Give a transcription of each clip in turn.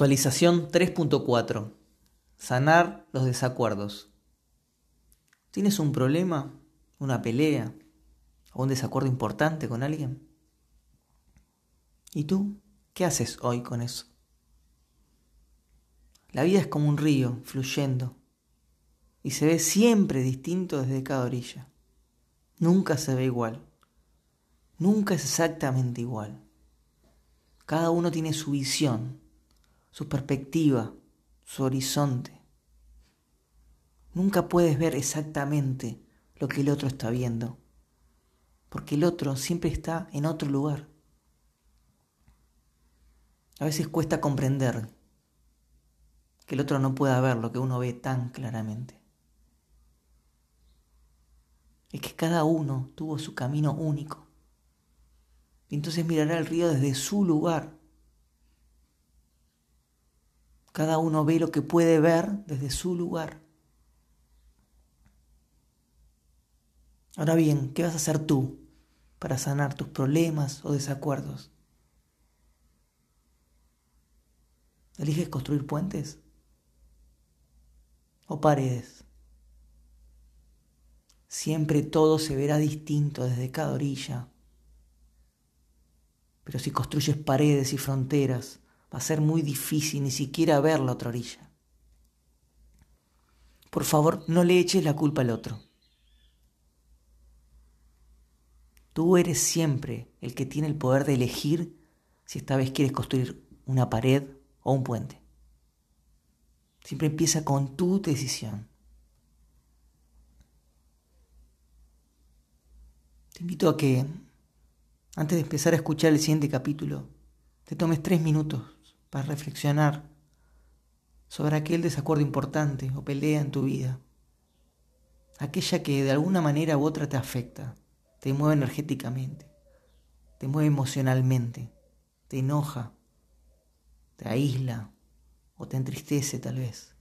Actualización 3.4. Sanar los desacuerdos. ¿Tienes un problema, una pelea o un desacuerdo importante con alguien? ¿Y tú qué haces hoy con eso? La vida es como un río fluyendo y se ve siempre distinto desde cada orilla. Nunca se ve igual. Nunca es exactamente igual. Cada uno tiene su visión su perspectiva, su horizonte. Nunca puedes ver exactamente lo que el otro está viendo, porque el otro siempre está en otro lugar. A veces cuesta comprender que el otro no pueda ver lo que uno ve tan claramente. Es que cada uno tuvo su camino único. Y entonces mirará el río desde su lugar cada uno ve lo que puede ver desde su lugar. Ahora bien, ¿qué vas a hacer tú para sanar tus problemas o desacuerdos? ¿Eliges construir puentes o paredes? Siempre todo se verá distinto desde cada orilla. Pero si construyes paredes y fronteras, va a ser muy difícil ni siquiera ver la otra orilla. Por favor, no le eches la culpa al otro. Tú eres siempre el que tiene el poder de elegir si esta vez quieres construir una pared o un puente. Siempre empieza con tu decisión. Te invito a que, antes de empezar a escuchar el siguiente capítulo, te tomes tres minutos para reflexionar sobre aquel desacuerdo importante o pelea en tu vida, aquella que de alguna manera u otra te afecta, te mueve energéticamente, te mueve emocionalmente, te enoja, te aísla o te entristece tal vez.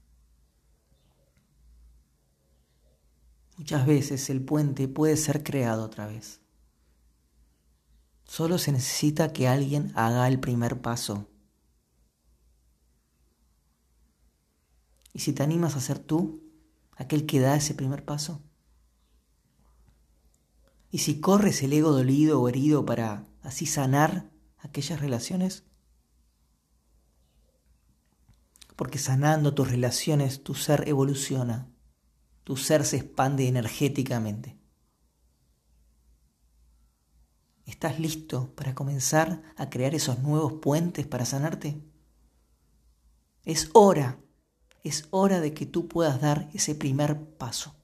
Muchas veces el puente puede ser creado otra vez. Solo se necesita que alguien haga el primer paso ¿Y si te animas a ser tú, aquel que da ese primer paso? ¿Y si corres el ego dolido o herido para así sanar aquellas relaciones? Porque sanando tus relaciones tu ser evoluciona, tu ser se expande energéticamente. ¿Estás listo para comenzar a crear esos nuevos puentes para sanarte? Es hora es hora de que tú puedas dar ese primer paso.